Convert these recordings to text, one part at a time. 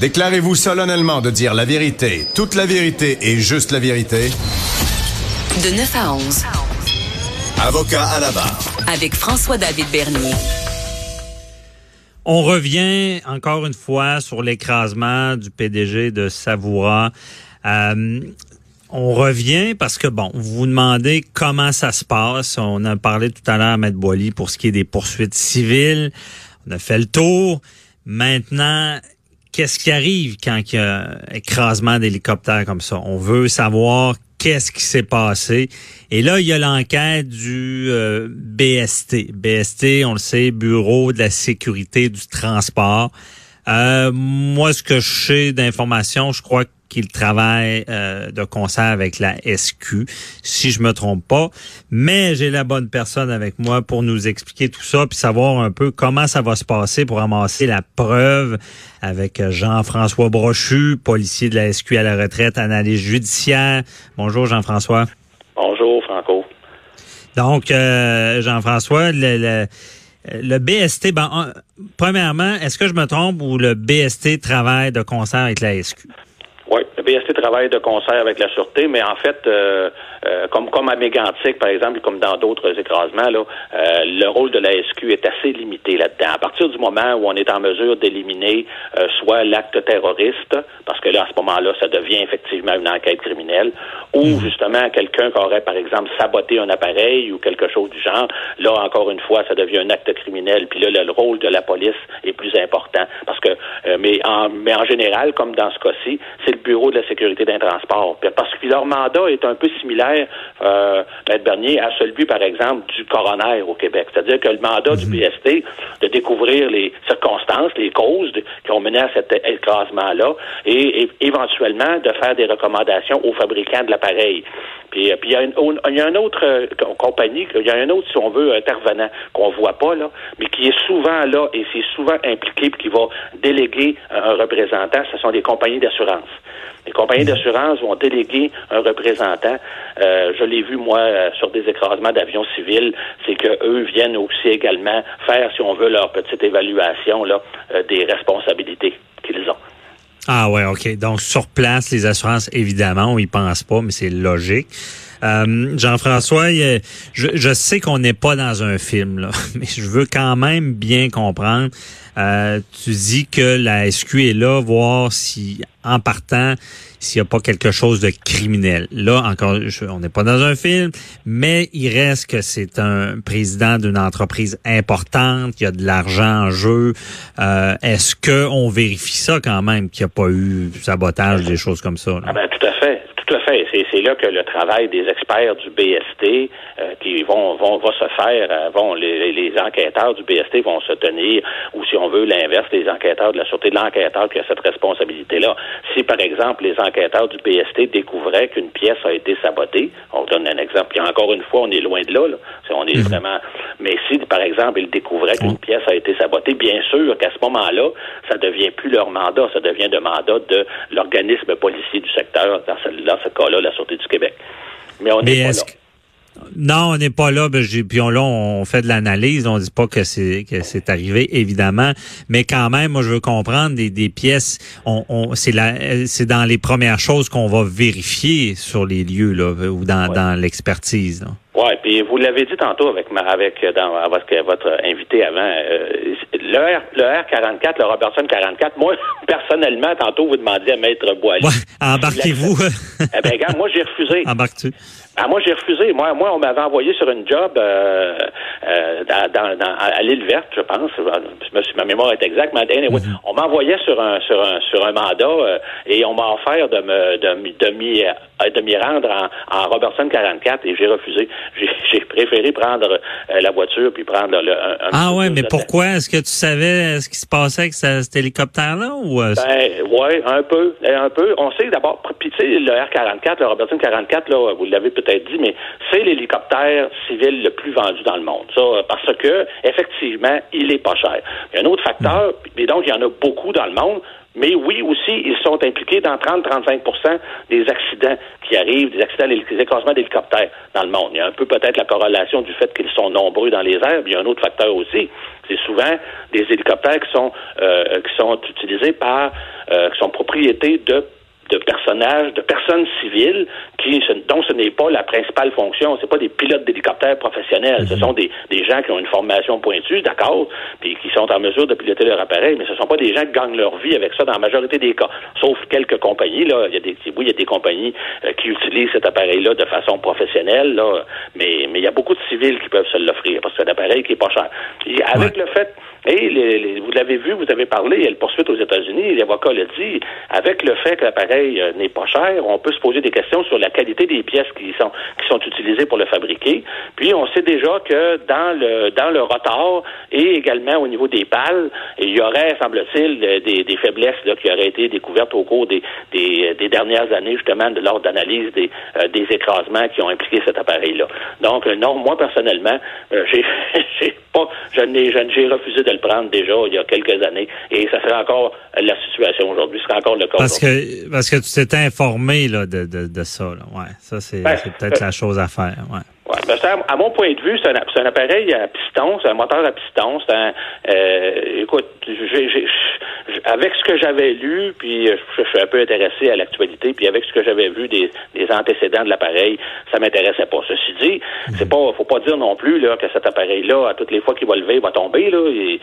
Déclarez-vous solennellement de dire la vérité, toute la vérité et juste la vérité. De 9 à 11. Avocat à la barre. Avec François-David Bernier. On revient encore une fois sur l'écrasement du PDG de Savoura. Euh, on revient parce que, bon, vous vous demandez comment ça se passe. On a parlé tout à l'heure à Maître Boily pour ce qui est des poursuites civiles. On a fait le tour. Maintenant, qu'est-ce qui arrive quand il y a écrasement d'hélicoptère comme ça? On veut savoir qu'est-ce qui s'est passé. Et là, il y a l'enquête du euh, BST. BST, on le sait, Bureau de la sécurité du transport. Euh, moi, ce que je sais d'informations, je crois qu'il travaille euh, de concert avec la SQ, si je me trompe pas. Mais j'ai la bonne personne avec moi pour nous expliquer tout ça, puis savoir un peu comment ça va se passer pour amasser la preuve avec Jean-François Brochu, policier de la SQ à la retraite, analyse judiciaire. Bonjour Jean-François. Bonjour Franco. Donc, euh, Jean-François, le, le le BST, ben, premièrement, est-ce que je me trompe ou le BST travaille de concert avec la SQ? Oui, le BST travaille de concert avec la Sûreté, mais en fait, euh, euh, comme, comme à Mégantic, par exemple, comme dans d'autres écrasements, là, euh, le rôle de la SQ est assez limité là-dedans. À partir du moment où on est en mesure d'éliminer euh, soit l'acte terroriste, parce que là, à ce moment-là, ça devient effectivement une enquête criminelle, ou justement quelqu'un qui aurait, par exemple, saboté un appareil ou quelque chose du genre, là, encore une fois, ça devient un acte criminel, puis là, le, le rôle de la police est plus important, parce que, mais, en, mais en général, comme dans ce cas-ci, c'est le Bureau de la sécurité d'un transport, parce que leur mandat est un peu similaire, euh, Maître Bernier, à celui, par exemple, du coroner au Québec. C'est-à-dire que le mandat du BST de découvrir les circonstances, les causes de, qui ont mené à cet écrasement-là, et, et, éventuellement de faire des recommandations aux fabricants de l'appareil. Puis, puis il y a une, autre euh, compagnie, il y a un autre, si on veut, intervenant qu'on voit pas là, mais qui est souvent là et c'est souvent impliqué puis qui va déléguer un représentant. Ce sont des compagnies d'assurance. Les compagnies d'assurance vont déléguer un représentant. Euh, je l'ai vu moi euh, sur des écrasements d'avions civils, c'est que eux viennent aussi également faire, si on veut, leur petite évaluation là euh, des responsabilités qu'ils ont. Ah ouais, ok. Donc sur place, les assurances, évidemment, on y pense pas, mais c'est logique. Euh, Jean-François, je, je, sais qu'on n'est pas dans un film, mais je veux quand même bien comprendre. Euh, tu dis que la SQ est là, voir si, en partant, s'il n'y a pas quelque chose de criminel. Là, encore, je, on n'est pas dans un film, mais il reste que c'est un président d'une entreprise importante, qu'il y a de l'argent en jeu. Euh, Est-ce qu'on vérifie ça quand même, qu'il n'y a pas eu sabotage, des choses comme ça? Là? Ah ben, tout à fait. Tout à fait. C'est là que le travail des experts du BST euh, qui vont, vont va se faire, euh, vont les, les, enquêteurs du BST vont se tenir, ou si on veut l'inverse, les enquêteurs de la sûreté de l'enquêteur qui a cette responsabilité-là. Si par exemple les enquêteurs du BST découvraient qu'une pièce a été sabotée, on donne un exemple. Et encore une fois, on est loin de là. là. On est vraiment. Mais si par exemple ils découvraient qu'une pièce a été sabotée, bien sûr qu'à ce moment-là, ça devient plus leur mandat, ça devient le mandat de l'organisme policier du secteur dans ce, cas-là, la Sûreté du Québec. Mais on n'est pas là. Non, on n'est pas là. Ben, puis on, là, on fait de l'analyse. On dit pas que c'est que c'est arrivé, évidemment. Mais quand même, moi, je veux comprendre des, des pièces. On, on c'est la, c'est dans les premières choses qu'on va vérifier sur les lieux là, ou dans, Ouais. dans l'expertise. Oui, puis vous l'avez dit tantôt avec ma, avec dans avec votre invité avant, euh, le, R, le R44, le Robertson 44, moi, personnellement, tantôt, vous demandiez à Maître Boily. Ouais, embarquez-vous. Eh bien, regarde, moi, j'ai refusé. Embarques-tu? Ah, moi, j'ai refusé. Moi, moi, on m'avait envoyé sur une job euh, euh, dans, dans, à l'île verte, je pense. Si ma mémoire est exacte, mais anyway, Mhm. on m'a envoyé sur un sur un sur un mandat euh, et on m'a offert de me de, de m'y euh, de m'y rendre en, en Robertson 44 et j'ai refusé. J'ai préféré prendre euh, la voiture puis prendre le, un, un Ah ouais, mais pourquoi? Est-ce que tu savais ce qui se passait avec ce- cet hélicoptère-là? ou euh, Ben, ouais, un peu, un peu. On sait d'abord, puis tu sais, le R-44, le Robertson 44, là, vous l'avez peut-être dit, mais c'est l'hélicoptère civil le plus vendu dans le monde. Ça, euh, parce que, effectivement, il est pas cher. Il y a un autre facteur, et donc il y en a beaucoup dans le monde, mais oui, aussi, ils sont impliqués dans 30-35% des accidents qui arrivent, des accidents, des écrasements d'hélicoptères dans le monde. Il y a un peu peut-être la corrélation du fait qu'ils sont nombreux dans les airs, mais il y a un autre facteur aussi. C'est souvent des hélicoptères qui sont euh, qui sont utilisés par euh, qui sont propriétés de de personnages, de personnes civiles qui dont ce n'est pas la principale fonction, c'est pas des pilotes d'hélicoptères professionnels, ce sont des, des gens qui ont une formation pointue, d'accord, puis qui sont en mesure de piloter leur appareil, mais ce sont pas des gens qui gagnent leur vie avec ça dans la majorité des cas, sauf quelques compagnies là, il y a des oui, il y a des compagnies euh, qui utilisent cet appareil-là de façon professionnelle là, mais mais il y a beaucoup de civils qui peuvent se l'offrir parce que c'est un appareil qui est pas cher. Et avec le fait et les, les- vous l'avez vu, vous avez parlé, il y a le poursuite aux États-Unis, l'avocat l'a dit, avec le fait que l'appareil euh, n'est pas cher, on peut se poser des questions sur la qualité des pièces qui sont qui sont utilisées pour le fabriquer. Puis on sait déjà que dans le dans le rotor et également au niveau des pales, il y aurait, semble-t-il, des, des faiblesses là, qui auraient été découvertes au cours des, des, des dernières années, justement, de lors d'analyse des, euh, des écrasements qui ont impliqué cet appareil-là. Donc, euh, non, moi, personnellement, euh, j'ai j'ai pas, je n'ai, je- j'ai refusé de le prendre déjà il y a quelques années, et ça serait encore la situation aujourd'hui, ce serait encore le cas Parce aujourd'hui. que parce que tu t'étais informé là, de, de, de ça. Là. Ouais, ça, c'est Ben, peut-être euh, la chose à faire. Ouais. Ouais, ben, à, mon point de vue, c'est un, un appareil à piston, c'est un moteur à piston. C'est un, euh, écoute, j'ai, avec ce que j'avais lu, puis euh, je, je suis un peu intéressé à l'actualité, puis avec ce que j'avais vu des, des antécédents de l'appareil, ça m'intéressait pas. Ceci dit, c'est pas, faut pas dire non plus là que cet appareil-là, à toutes les fois qu'il va lever, il va tomber là. Et,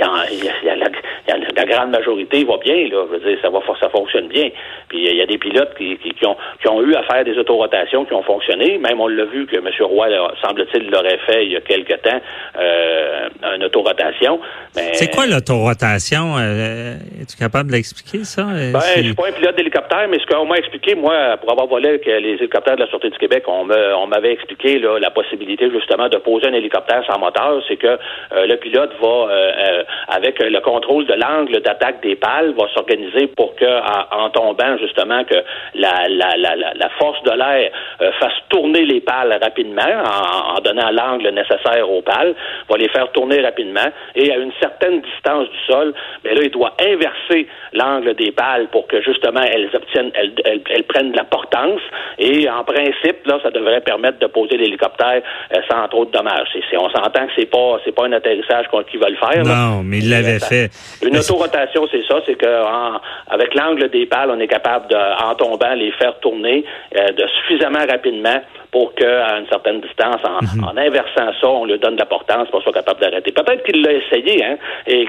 y a, y a- y a la, y a la- grande majorité va bien là. Je veux dire, ça va, ça fonctionne bien. Puis il y a des pilotes qui, qui, qui ont, qui ont eu à faire des autorotations qui ont fonctionné. Même on l'a vu que M. Roy, semble-t-il, l'aurait fait il y a quelque temps, euh, une autorotation. Mais- C'est quoi l'autorotation? Euh, Es-tu capable de l'expliquer, ça? Euh, Ben, je suis pas un pilote d'hélicoptère, mais ce qu'on m'a expliqué, moi, pour avoir volé avec les hélicoptères de la Sûreté du Québec, on m'avait expliqué là, la possibilité justement de poser un hélicoptère sans moteur, c'est que euh, le pilote va, euh, euh, avec le contrôle de l'angle d'attaque des pales, va s'organiser pour que, en, tombant justement, que la, la, la, la, force de l'air euh, fasse tourner les pales rapidement, en, en donnant l'angle nécessaire aux pales, va les faire tourner rapidement, et à une certaine distance du sol, ben là, il doit inverser l'angle des pales pour que justement elles obtiennent, elles, elles, prennent de la portance, et en principe, là, ça devrait permettre de poser l'hélicoptère euh, sans trop de dommages. C'est- on s'entend que c'est pas, c'est pas un atterrissage qu'on- qu'ils veulent faire. là. Non, mais il l'avait fait. Une autorotation, c'est ça, c'est que en- avec l'angle des pales, on est capable de, en tombant, les faire tourner euh, de suffisamment rapidement pour qu'à une certaine distance, en, Mhm. en inversant ça, on lui donne de la portance pour soit capable d'arrêter. Peut-être qu'il l'a essayé, hein, et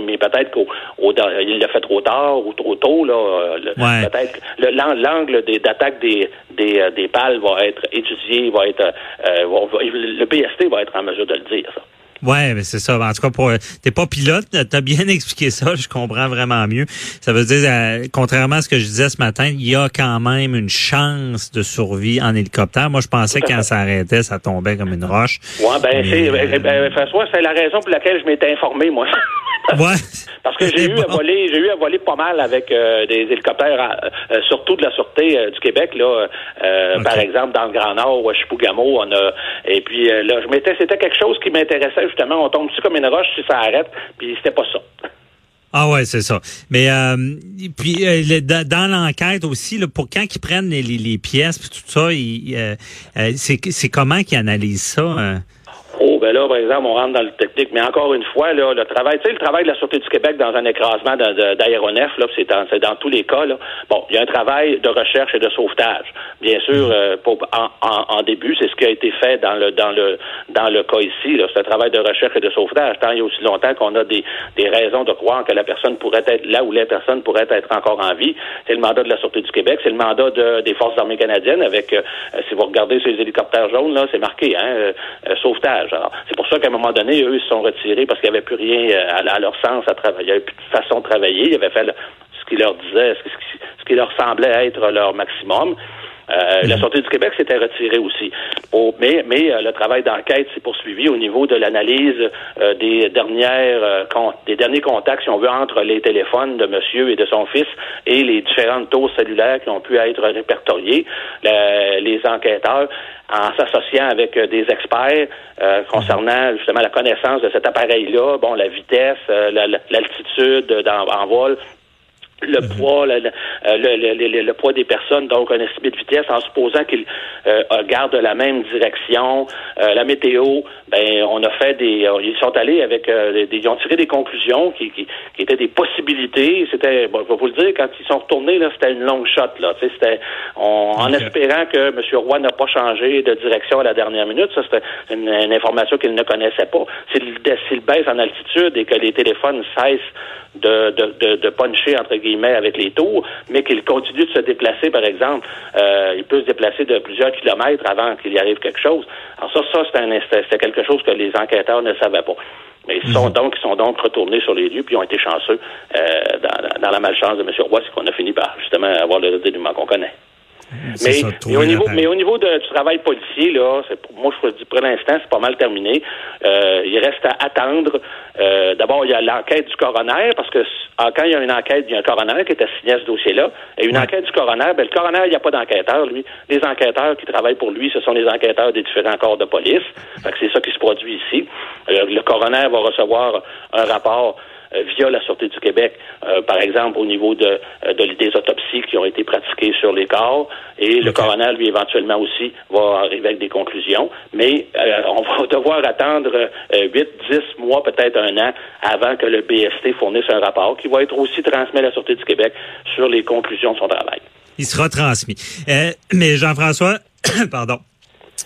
mais peut-être qu'il l'a fait trop tard ou trop tôt. Là, Ouais. Peut-être que le- l'an- l'angle d'attaque des, des, euh, des pales va être étudié, va être euh, le PST va être en mesure de le dire, ça. Ouais, mais c'est ça. En tout cas, pour t'es pas pilote, t'as bien expliqué ça. Je comprends vraiment mieux. Ça veut dire, euh, contrairement à ce que je disais ce matin, il y a quand même une chance de survie en hélicoptère. Moi, je pensais que quand ça arrêtait, ça tombait comme une roche. Ouais, ben, Mais, c'est, euh, ben, ben, François, c'est la raison pour laquelle je m'étais informé, moi. Ouais. Parce que j'ai eu Bon. à voler, j'ai eu à voler pas mal avec euh, des hélicoptères, euh, surtout de la sûreté euh, du Québec, là. euh. Par exemple, dans le Grand Nord, ou à Chipougamau, on a. Et puis euh, là, je m'étais, c'était quelque chose qui m'intéressait justement. On tombe dessus comme une roche si ça arrête, puis c'était pas ça. Ah ouais, c'est ça. Mais euh, puis euh, le- dans, l'enquête aussi, là, pour quand ils prennent les, les, les pièces puis tout ça, euh, euh, c'est c'est comment qu'ils analysent ça? Ben là, par exemple, on rentre dans le technique. Mais encore une fois, là, le travail, tu sais, le travail de la Sûreté du Québec dans un écrasement d'aéronef, là, c'est dans, tous les cas, là. Bon, il y a un travail de recherche et de sauvetage. Bien sûr, euh, en, début, c'est ce qui a été fait dans le dans le dans le cas ici. C'est un travail de recherche et de sauvetage. Tant il y a aussi longtemps qu'on a des, des raisons de croire que la personne pourrait être là où les personnes pourraient être encore en vie. C'est le mandat de la Sûreté du Québec, c'est le mandat de, des Forces armées canadiennes avec, euh, si vous regardez ces hélicoptères jaunes, là, c'est marqué, hein, euh, sauvetage. Alors, c'est pour ça qu'à un moment donné, eux, ils se sont retirés parce qu'il n'y avait plus rien à, leur sens à travailler. Il n'y plus de façon de travailler. Ils avaient fait ce qui leur disait, ce qui leur semblait être leur maximum. Euh, la Sûreté du Québec s'était retirée aussi. mais mais euh, le travail d'enquête s'est poursuivi au niveau de l'analyse euh, des dernières des derniers contacts, si on veut, entre les téléphones de monsieur et de son fils et les différentes tours cellulaires qui ont pu être répertoriées. les enquêteurs en s'associant avec des experts concernant justement la connaissance de cet appareil-là, bon, la vitesse, l'altitude en vol, le mhm. poids, le, le, le, poids des personnes, donc un estimé de vitesse, en supposant qu'ils euh, gardent la même direction. Euh, la météo, ben on a fait des, euh, ils sont allés avec, des, ils ont tiré des conclusions qui, qui, qui étaient des possibilités. C'était, bon, je vais vous le dire, quand ils sont retournés là, c'était une longue shot là. C'était, en espérant que M. Roy n'a pas changé de direction à la dernière minute. Ça c'était une, information qu'il ne connaissait pas. S'il baisse en altitude et que les téléphones cessent de, de, de, puncher, entre guillemets, avec les tours, mais qu'il continue de se déplacer, par exemple. Euh, il peut se déplacer de plusieurs kilomètres avant qu'il y arrive quelque chose. Alors ça, ça c'est quelque chose que les enquêteurs ne savaient pas. Mais ils sont mhm. donc, ils sont donc retournés sur les lieux puis ont été chanceux euh, dans, dans, la malchance de M. Roy, c'est qu'on a fini par justement avoir le dénouement qu'on connaît. Mais, au niveau, mais au niveau de, du travail policier, là, pour, moi, je dis pour l'instant, c'est pas mal terminé. Euh, il reste à attendre. Euh, D'abord, il y a l'enquête du coroner, parce que ah, quand il y a une enquête, il y a un coroner qui est assigné à ce dossier-là. Et une enquête du coroner, ben, le coroner, il n'y a pas d'enquêteur, lui. Les enquêteurs qui travaillent pour lui, ce sont les enquêteurs des différents corps de police. c'est ça qui se produit ici. Euh, le coroner va recevoir un rapport via la Sûreté du Québec, euh, par exemple au niveau de, euh, de, des autopsies qui ont été pratiquées sur les corps. Et le coroner, lui, éventuellement aussi, va arriver avec des conclusions. Mais on va devoir attendre 8, 10 mois, peut-être un an, avant que le BST fournisse un rapport qui va être aussi transmis à la Sûreté du Québec sur les conclusions de son travail. Il sera transmis. mais Jean-François, pardon.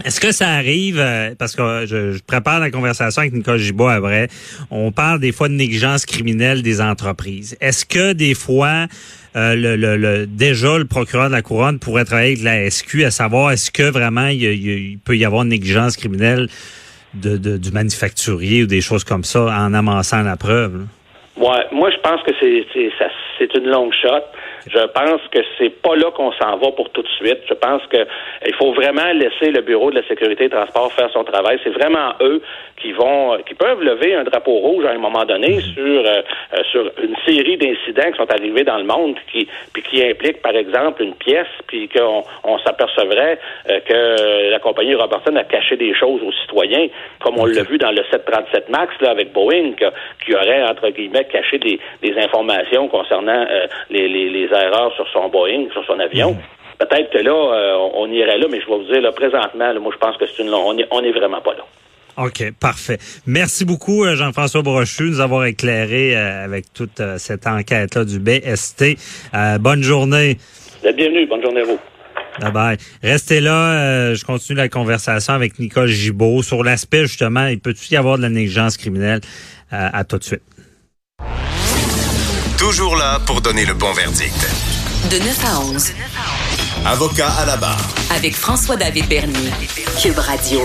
Est-ce que ça arrive, euh, parce que je, prépare la conversation avec Nicole Gibault après, on parle des fois de négligence criminelle des entreprises. Est-ce que des fois, euh, le, déjà le procureur de la couronne pourrait travailler avec la SQ à savoir est-ce que vraiment il, peut y avoir une négligence criminelle de, du manufacturier ou des choses comme ça en amassant la preuve? Ouais, moi je pense que c'est une longue shot. Je pense que c'est pas là qu'on s'en va pour tout de suite. Je pense que il faut vraiment laisser le bureau de la sécurité et transport faire son travail. C'est vraiment eux qui vont, qui peuvent lever un drapeau rouge à un moment donné mhm. sur euh, sur une série d'incidents qui sont arrivés dans le monde, qui puis qui impliquent par exemple une pièce, puis qu'on on, s'apercevrait euh, que la compagnie Robertson a caché des choses aux citoyens, comme on l'a vu dans le 737 Max là avec Boeing, qui, aurait entre guillemets caché des, des informations concernant euh, les, les, les erreurs sur son Boeing, sur son avion. Mhm. Peut-être que là, euh, on irait là, mais je vais vous dire, là, présentement, moi, je pense que c'est une on n'est on est vraiment pas là. OK, parfait. Merci beaucoup, euh, Jean-François Brochu, de nous avoir éclairé euh, avec toute cette enquête-là du BST. bonne journée. Bienvenue, bonne journée à vous. Bye bye. Restez là, je continue la conversation avec Nicole Gibault sur l'aspect justement, il peut-il y avoir de la négligence criminelle à tout de suite? Toujours là pour donner le bon verdict. De 9 à 11. Avocat à la barre. Avec François-David Bernier. Cube Radio.